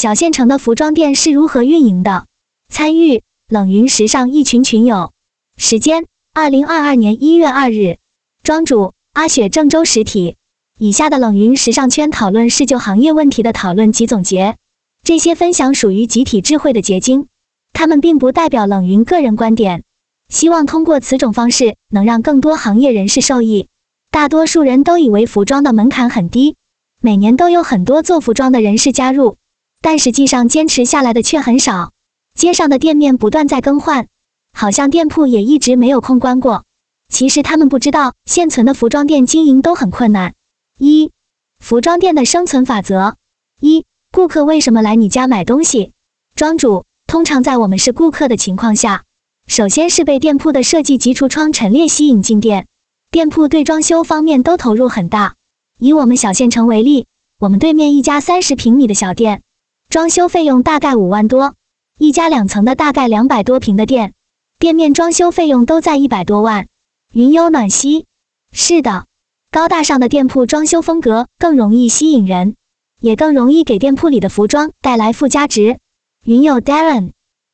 小县城的服装店是如何运营的？参与冷云时尚一群群友。时间：二零二二年一月二日。庄主：阿雪，郑州实体。以下的冷云时尚圈讨论是就行业问题的讨论及总结，这些分享属于集体智慧的结晶，他们并不代表冷云个人观点。希望通过此种方式，能让更多行业人士受益。大多数人都以为服装的门槛很低，每年都有很多做服装的人士加入，但实际上坚持下来的却很少。街上的店面不断在更换，好像店铺也一直没有空关过。其实他们不知道，现存的服装店经营都很困难。一、服装店的生存法则：一、顾客为什么来你家买东西？庄主通常在我们是顾客的情况下。首先是被店铺的设计及橱窗陈列吸引进店，店铺对装修方面都投入很大。以我们小县城为例，我们对面一家三十平米的小店，装修费用大概五万多；一家两层的大概两百多平的店，店面装修费用都在一百多万。云游暖溪，是的，高大上的店铺装修风格更容易吸引人，也更容易给店铺里的服装带来附加值。云友 Darren，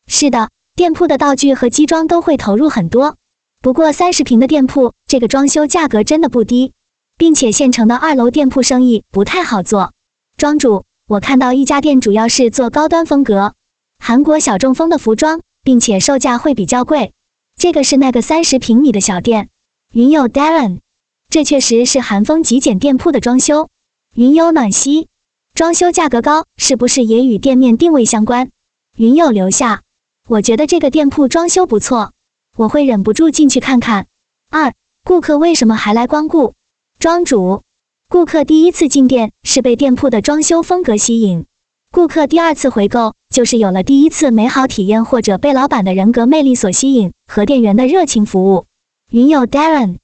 是的。店铺的道具和机装都会投入很多，不过三十平的店铺，这个装修价格真的不低，并且县城的二楼店铺生意不太好做。庄主，我看到一家店主要是做高端风格，韩国小众风的服装，并且售价会比较贵。这个是那个三十平米的小店，云友 Darren，这确实是韩风极简店铺的装修。云友暖溪，装修价格高，是不是也与店面定位相关？云友留下。我觉得这个店铺装修不错，我会忍不住进去看看。二，顾客为什么还来光顾？庄主，顾客第一次进店是被店铺的装修风格吸引，顾客第二次回购就是有了第一次美好体验，或者被老板的人格魅力所吸引和店员的热情服务。云友 Darren，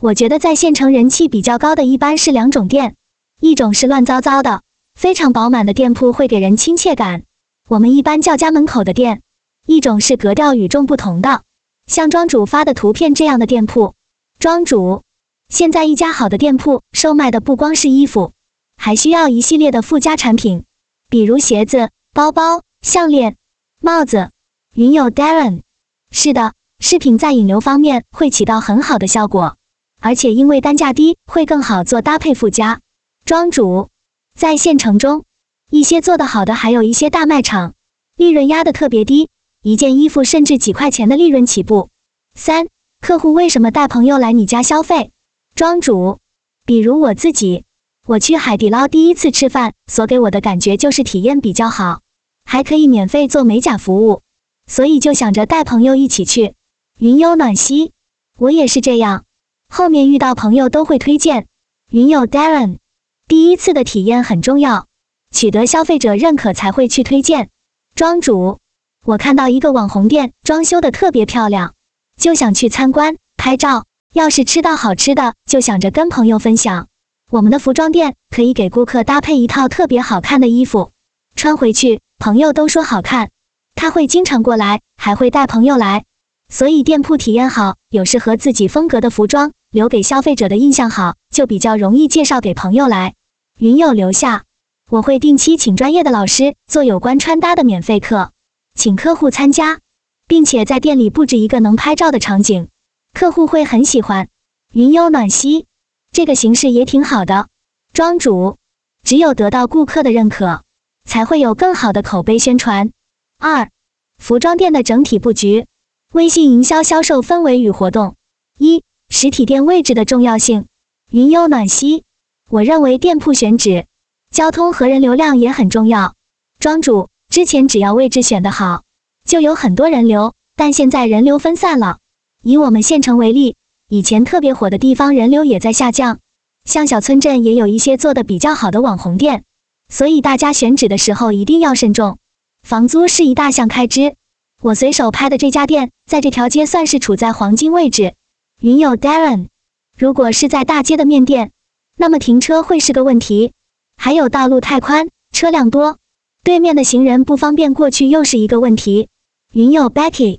我觉得在县城人气比较高的一般是两种店，一种是乱糟糟的、非常饱满的店铺会给人亲切感，我们一般叫家门口的店。一种是格调与众不同的，像庄主发的图片这样的店铺。庄主，现在一家好的店铺售卖的不光是衣服，还需要一系列的附加产品，比如鞋子、包包、项链、帽子。云友 Darren，是的，饰品在引流方面会起到很好的效果，而且因为单价低，会更好做搭配附加。庄主，在县城中，一些做得好的还有一些大卖场，利润压得特别低。一件衣服甚至几块钱的利润起步。三、客户为什么带朋友来你家消费？庄主，比如我自己，我去海底捞第一次吃饭，所给我的感觉就是体验比较好，还可以免费做美甲服务，所以就想着带朋友一起去。云游暖溪，我也是这样，后面遇到朋友都会推荐。云友 Darren，第一次的体验很重要，取得消费者认可才会去推荐。庄主。我看到一个网红店装修的特别漂亮，就想去参观拍照。要是吃到好吃的，就想着跟朋友分享。我们的服装店可以给顾客搭配一套特别好看的衣服，穿回去朋友都说好看。他会经常过来，还会带朋友来，所以店铺体验好，有适合自己风格的服装，留给消费者的印象好，就比较容易介绍给朋友来。云友留下，我会定期请专业的老师做有关穿搭的免费课。请客户参加，并且在店里布置一个能拍照的场景，客户会很喜欢。云游暖溪这个形式也挺好的。庄主，只有得到顾客的认可，才会有更好的口碑宣传。二、服装店的整体布局，微信营销销售氛围与活动。一、实体店位置的重要性。云游暖溪，我认为店铺选址、交通和人流量也很重要。庄主。之前只要位置选得好，就有很多人流，但现在人流分散了。以我们县城为例，以前特别火的地方人流也在下降，像小村镇也有一些做的比较好的网红店，所以大家选址的时候一定要慎重。房租是一大项开支。我随手拍的这家店，在这条街算是处在黄金位置。云友 Darren，如果是在大街的面店，那么停车会是个问题，还有道路太宽，车辆多。对面的行人不方便过去，又是一个问题。云友 Becky，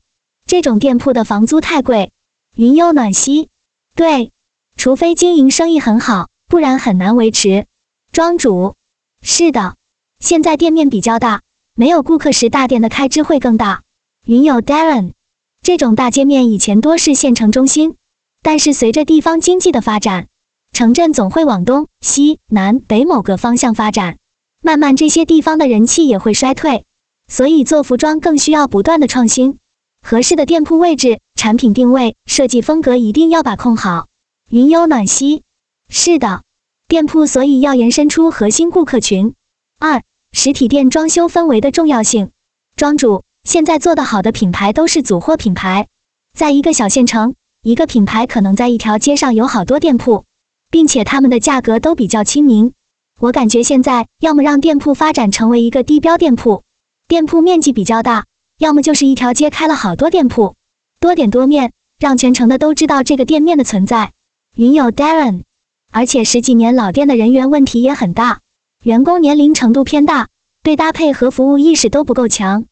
这种店铺的房租太贵。云友暖溪，对，除非经营生意很好，不然很难维持。庄主，是的，现在店面比较大，没有顾客时大店的开支会更大。云友 Darren，这种大街面以前多是县城中心，但是随着地方经济的发展，城镇总会往东西南北某个方向发展，慢慢这些地方的人气也会衰退，所以做服装更需要不断的创新。合适的店铺位置、产品定位、设计风格一定要把控好。云游暖溪，是的，店铺所以要延伸出核心顾客群。二、实体店装修氛围的重要性。庄主，现在做得好的品牌都是组货品牌，在一个小县城，一个品牌可能在一条街上有好多店铺，并且他们的价格都比较亲民。我感觉现在要么让店铺发展成为一个地标店铺，店铺面积比较大。要么就是一条街开了好多店铺，多点多面，让全城的都知道这个店面的存在。云有 Darren，而且十几年老店的人员问题也很大，员工年龄程度偏大，对搭配和服务意识都不够强。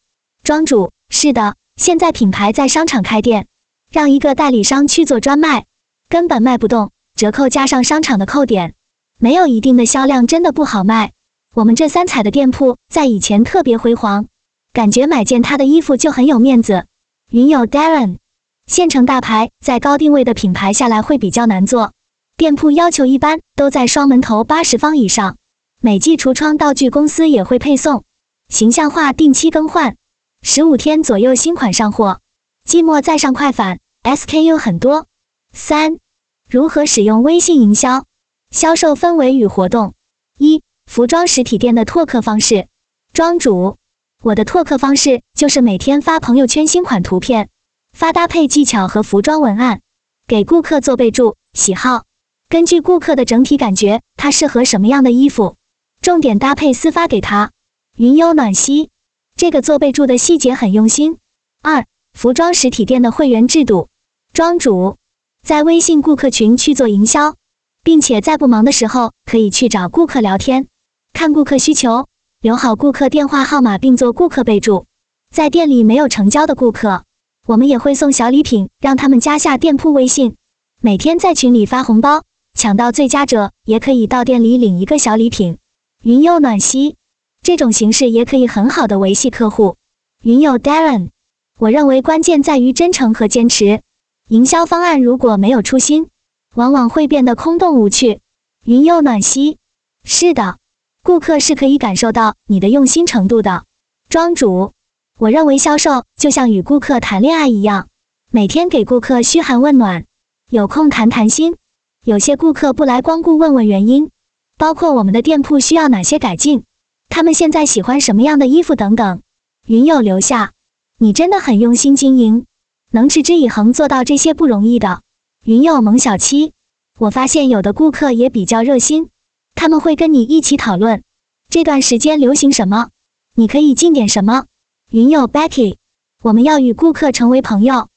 庄主，是的，现在品牌在商场开店，让一个代理商去做专卖，根本卖不动，折扣加上商场的扣点，没有一定的销量，真的不好卖。我们这三彩的店铺在以前特别辉煌。感觉买件他的衣服就很有面子。云友 Darren，县城大牌在高定位的品牌下来会比较难做，店铺要求一般都在双门头八十方以上，每季橱窗道具公司也会配送，形象化定期更换，十五天左右新款上货，季末再上快返，SKU 很多。三、如何使用微信营销？销售氛围与活动。一、服装实体店的拓客方式。庄主。我的拓客方式就是每天发朋友圈新款图片，发搭配技巧和服装文案，给顾客做备注、喜好，根据顾客的整体感觉，他适合什么样的衣服，重点搭配私发给他。云游暖溪，这个做备注的细节很用心。二、服装实体店的会员制度，庄主在微信顾客群去做营销，并且在不忙的时候可以去找顾客聊天，看顾客需求。留好顾客电话号码，并做顾客备注。在店里没有成交的顾客，我们也会送小礼品，让他们加下店铺微信。每天在群里发红包，抢到最佳者也可以到店里领一个小礼品。云友暖溪这种形式也可以很好的维系客户。云友 Darren，我认为关键在于真诚和坚持。营销方案如果没有初心，往往会变得空洞无趣。云友暖溪，是的。顾客是可以感受到你的用心程度的，庄主。我认为销售就像与顾客谈恋爱一样，每天给顾客嘘寒问暖，有空谈谈心。有些顾客不来光顾，问问原因，包括我们的店铺需要哪些改进，他们现在喜欢什么样的衣服等等。云友留下，你真的很用心经营，能持之以恒做到这些不容易的。云友萌小七，我发现有的顾客也比较热心。他们会跟你一起讨论。这段时间流行什么，你可以进点什么。云友 Becky，我们要与顾客成为朋友，